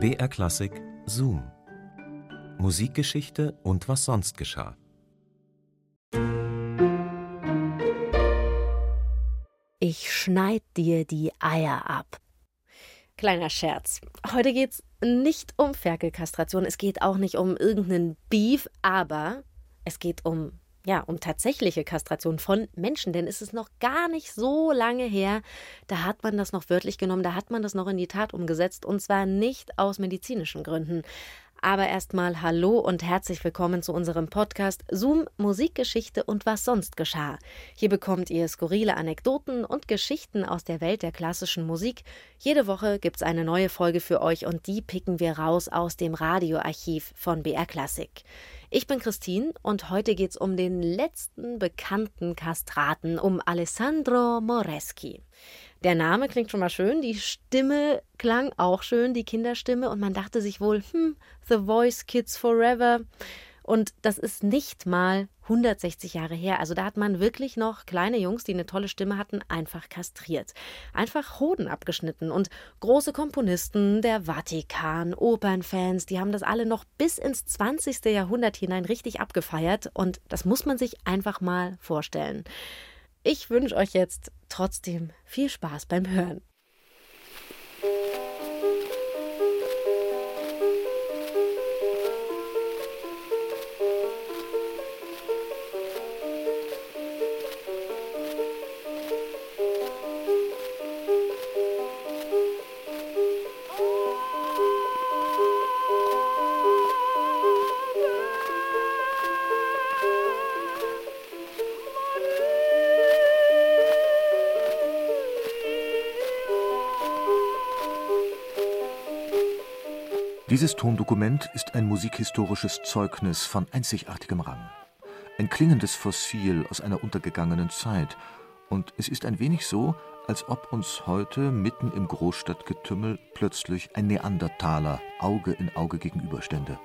BR Klassik Zoom. Musikgeschichte und was sonst geschah. Ich schneid dir die Eier ab. Kleiner Scherz. Heute geht's nicht um Ferkelkastration, es geht auch nicht um irgendeinen Beef, aber es geht um ja, um tatsächliche Kastration von Menschen, denn es ist noch gar nicht so lange her, da hat man das noch wörtlich genommen, da hat man das noch in die Tat umgesetzt und zwar nicht aus medizinischen Gründen. Aber erstmal hallo und herzlich willkommen zu unserem Podcast Zoom Musikgeschichte und was sonst geschah. Hier bekommt ihr skurrile Anekdoten und Geschichten aus der Welt der klassischen Musik. Jede Woche gibt's eine neue Folge für euch und die picken wir raus aus dem Radioarchiv von BR Classic. Ich bin Christine und heute geht's um den letzten bekannten Kastraten, um Alessandro Moreschi. Der Name klingt schon mal schön, die Stimme klang auch schön, die Kinderstimme, und man dachte sich wohl, hm, The Voice Kids Forever. Und das ist nicht mal 160 Jahre her. Also da hat man wirklich noch kleine Jungs, die eine tolle Stimme hatten, einfach kastriert. Einfach Hoden abgeschnitten. Und große Komponisten, der Vatikan, Opernfans, die haben das alle noch bis ins 20. Jahrhundert hinein richtig abgefeiert. Und das muss man sich einfach mal vorstellen. Ich wünsche euch jetzt trotzdem viel Spaß beim Hören. Dieses Tondokument ist ein musikhistorisches Zeugnis von einzigartigem Rang. Ein klingendes Fossil aus einer untergegangenen Zeit. Und es ist ein wenig so, als ob uns heute mitten im Großstadtgetümmel plötzlich ein Neandertaler Auge in Auge gegenüberstände.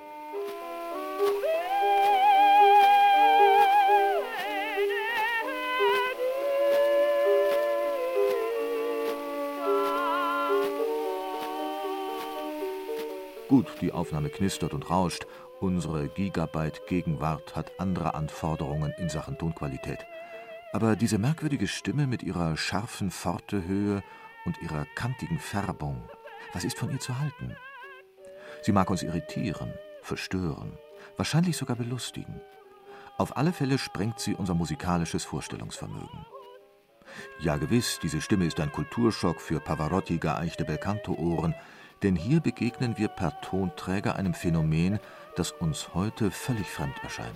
Gut, die Aufnahme knistert und rauscht. Unsere Gigabyte-Gegenwart hat andere Anforderungen in Sachen Tonqualität. Aber diese merkwürdige Stimme mit ihrer scharfen Pfortehöhe und ihrer kantigen Färbung, was ist von ihr zu halten? Sie mag uns irritieren, verstören, wahrscheinlich sogar belustigen. Auf alle Fälle sprengt sie unser musikalisches Vorstellungsvermögen. Ja, gewiss, diese Stimme ist ein Kulturschock für Pavarotti geeichte Belcanto-Ohren, denn hier begegnen wir per Tonträger einem Phänomen, das uns heute völlig fremd erscheint.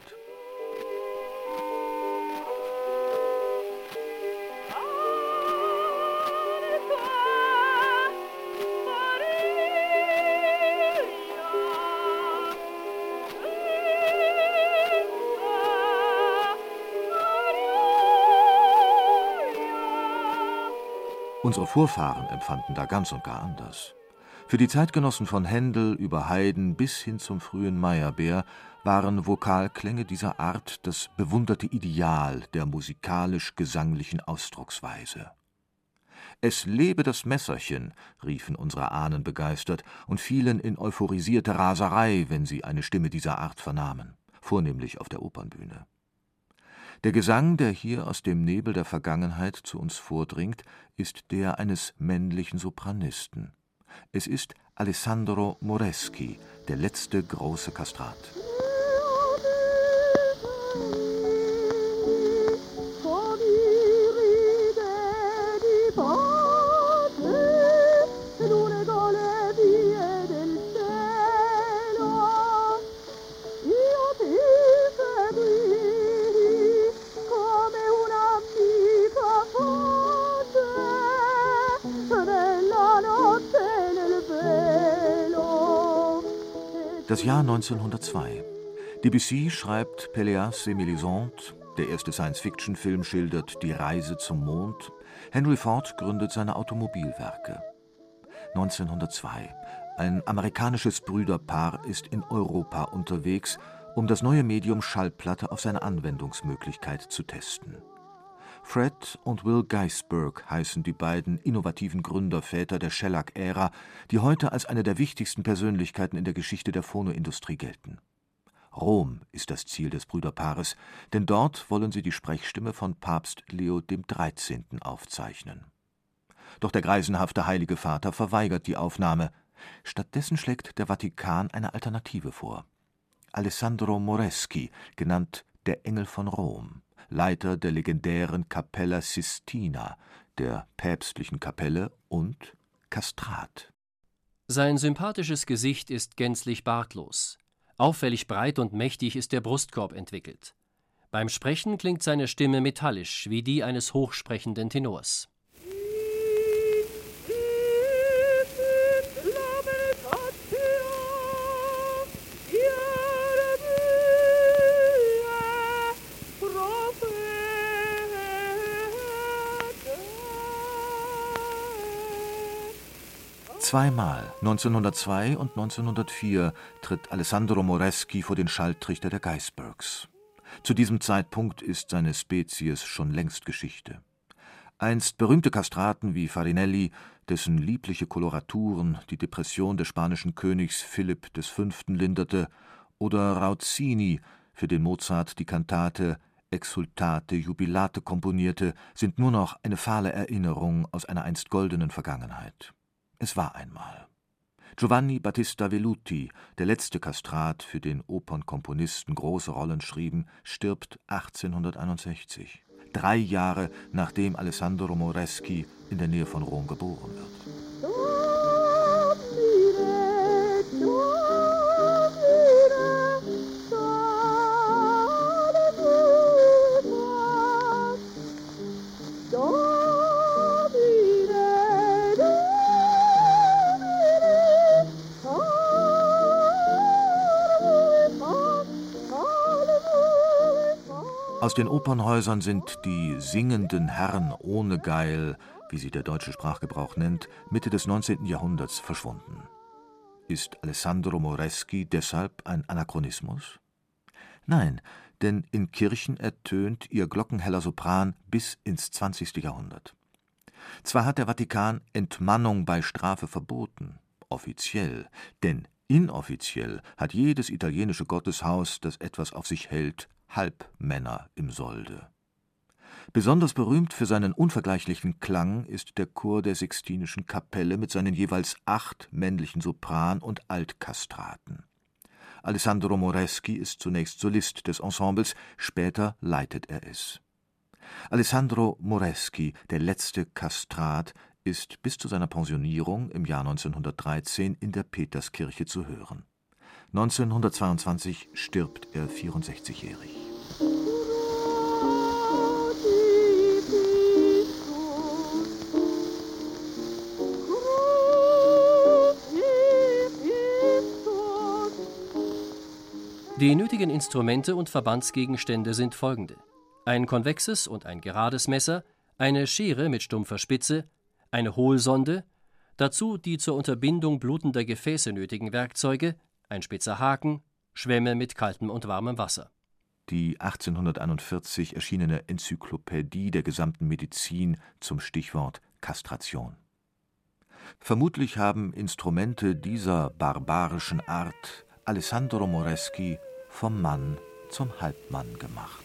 Unsere Vorfahren empfanden da ganz und gar anders. Für die Zeitgenossen von Händel über Haydn bis hin zum frühen Meyerbeer waren Vokalklänge dieser Art das bewunderte Ideal der musikalisch-gesanglichen Ausdrucksweise. Es lebe das Messerchen, riefen unsere Ahnen begeistert und fielen in euphorisierte Raserei, wenn sie eine Stimme dieser Art vernahmen, vornehmlich auf der Opernbühne. Der Gesang, der hier aus dem Nebel der Vergangenheit zu uns vordringt, ist der eines männlichen Sopranisten. Es ist Alessandro Moreschi, der letzte große Kastrat. Das Jahr 1902. Debussy schreibt Péléas et Mélisande, der erste Science-Fiction-Film schildert die Reise zum Mond. Henry Ford gründet seine Automobilwerke. 1902. Ein amerikanisches Brüderpaar ist in Europa unterwegs, um das neue Medium Schallplatte auf seine Anwendungsmöglichkeit zu testen. Fred und Will Geisberg heißen die beiden innovativen Gründerväter der Shellac-Ära, die heute als eine der wichtigsten Persönlichkeiten in der Geschichte der Phonoindustrie gelten. Rom ist das Ziel des Brüderpaares, denn dort wollen sie die Sprechstimme von Papst Leo XIII. aufzeichnen. Doch der greisenhafte Heilige Vater verweigert die Aufnahme. Stattdessen schlägt der Vatikan eine Alternative vor. Alessandro Moreschi, genannt der Engel von Rom, Leiter der legendären Capella Sistina, der päpstlichen Kapelle und Kastrat. Sein sympathisches Gesicht ist gänzlich bartlos. Auffällig breit und mächtig ist der Brustkorb entwickelt. Beim Sprechen klingt seine Stimme metallisch wie die eines hochsprechenden Tenors. Zweimal, 1902 und 1904, tritt Alessandro Moreschi vor den Schalltrichter der Geisbergs. Zu diesem Zeitpunkt ist seine Spezies schon längst Geschichte. Einst berühmte Kastraten wie Farinelli, dessen liebliche Koloraturen die Depression des spanischen Königs Philipp V. linderte, oder Rauzzini, für den Mozart die Kantate Exultate Jubilate komponierte, sind nur noch eine fahle Erinnerung aus einer einst goldenen Vergangenheit. Es war einmal. Giovanni Battista Velluti, der letzte Kastrat, für den Opernkomponisten große Rollen schrieben, stirbt 1861, drei Jahre nachdem Alessandro Moreschi in der Nähe von Rom geboren wird. Aus den Opernhäusern sind die singenden Herren ohne Geil, wie sie der deutsche Sprachgebrauch nennt, Mitte des 19. Jahrhunderts verschwunden. Ist Alessandro Moreschi deshalb ein Anachronismus? Nein, denn in Kirchen ertönt ihr glockenheller Sopran bis ins 20. Jahrhundert. Zwar hat der Vatikan Entmannung bei Strafe verboten, offiziell, denn inoffiziell hat jedes italienische Gotteshaus, das etwas auf sich hält, Halbmänner im Solde. Besonders berühmt für seinen unvergleichlichen Klang ist der Chor der Sixtinischen Kapelle mit seinen jeweils acht männlichen Sopran- und Altkastraten. Alessandro Moreschi ist zunächst Solist des Ensembles, später leitet er es. Alessandro Moreschi, der letzte Kastrat, ist bis zu seiner Pensionierung im Jahr 1913 in der Peterskirche zu hören. 1922 stirbt er 64-jährig. Die nötigen Instrumente und Verbandsgegenstände sind folgende: ein konvexes und ein gerades Messer, eine Schere mit stumpfer Spitze, eine Hohlsonde, dazu die zur Unterbindung blutender Gefäße nötigen Werkzeuge, ein spitzer Haken, Schwämme mit kaltem und warmem Wasser. Die 1841 erschienene Enzyklopädie der gesamten Medizin zum Stichwort Kastration. Vermutlich haben Instrumente dieser barbarischen Art Alessandro Moreschi vom Mann zum Halbmann gemacht.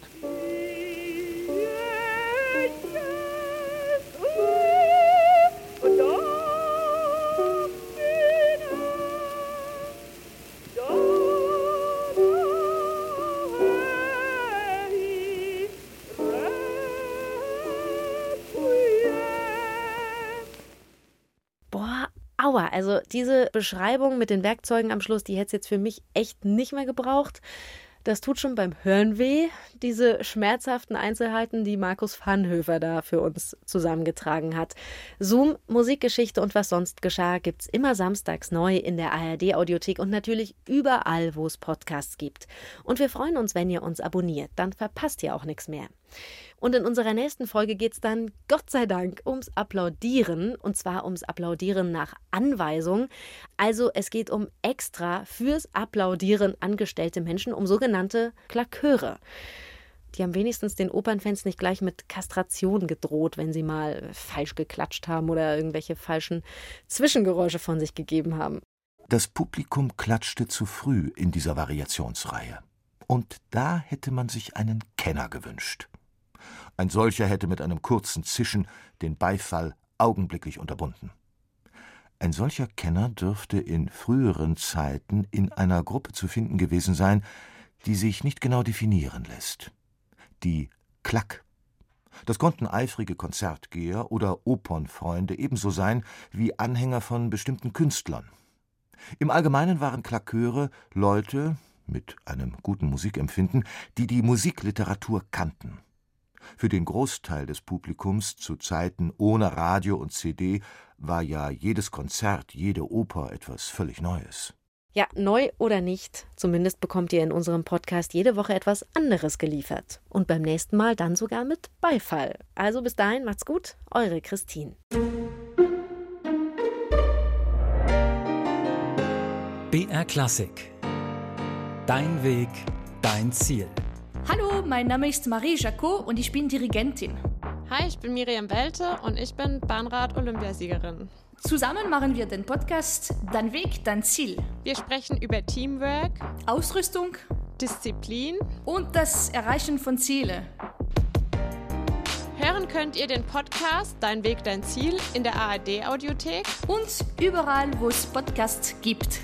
Also diese Beschreibung mit den Werkzeugen am Schluss, die hätte es jetzt für mich echt nicht mehr gebraucht. Das tut schon beim Hören weh, diese schmerzhaften Einzelheiten, die Markus Vanhöfer da für uns zusammengetragen hat. Zoom, Musikgeschichte und was sonst geschah, gibt's immer samstags neu in der ARD-Audiothek und natürlich überall, wo es Podcasts gibt. Und wir freuen uns, wenn ihr uns abonniert, dann verpasst ihr auch nichts mehr. Und in unserer nächsten Folge geht es dann, Gott sei Dank, ums Applaudieren. Und zwar ums Applaudieren nach Anweisung. Also es geht um extra fürs Applaudieren angestellte Menschen, um sogenannte Klaköre. Die haben wenigstens den Opernfans nicht gleich mit Kastration gedroht, wenn sie mal falsch geklatscht haben oder irgendwelche falschen Zwischengeräusche von sich gegeben haben. Das Publikum klatschte zu früh in dieser Variationsreihe. Und da hätte man sich einen Kenner gewünscht. Ein solcher hätte mit einem kurzen Zischen den Beifall augenblicklich unterbunden. Ein solcher Kenner dürfte in früheren Zeiten in einer Gruppe zu finden gewesen sein, die sich nicht genau definieren lässt. Die Klack. Das konnten eifrige Konzertgeher oder Opernfreunde ebenso sein wie Anhänger von bestimmten Künstlern. Im Allgemeinen waren Klackeure Leute mit einem guten Musikempfinden, die die Musikliteratur kannten. Für den Großteil des Publikums zu Zeiten ohne Radio und CD war ja jedes Konzert, jede Oper etwas völlig Neues. Ja, neu oder nicht, zumindest bekommt ihr in unserem Podcast jede Woche etwas anderes geliefert. Und beim nächsten Mal dann sogar mit Beifall. Also bis dahin, macht's gut, eure Christine. BR Klassik. Dein Weg, dein Ziel. Hallo, mein Name ist Marie Jacot und ich bin Dirigentin. Hi, ich bin Miriam Welte und ich bin Bahnrad-Olympiasiegerin. Zusammen machen wir den Podcast Dein Weg, dein Ziel. Wir sprechen über Teamwork, Ausrüstung Disziplin und das Erreichen von Zielen. Hören könnt ihr den Podcast Dein Weg, dein Ziel in der ARD-Audiothek und überall, wo es Podcasts gibt.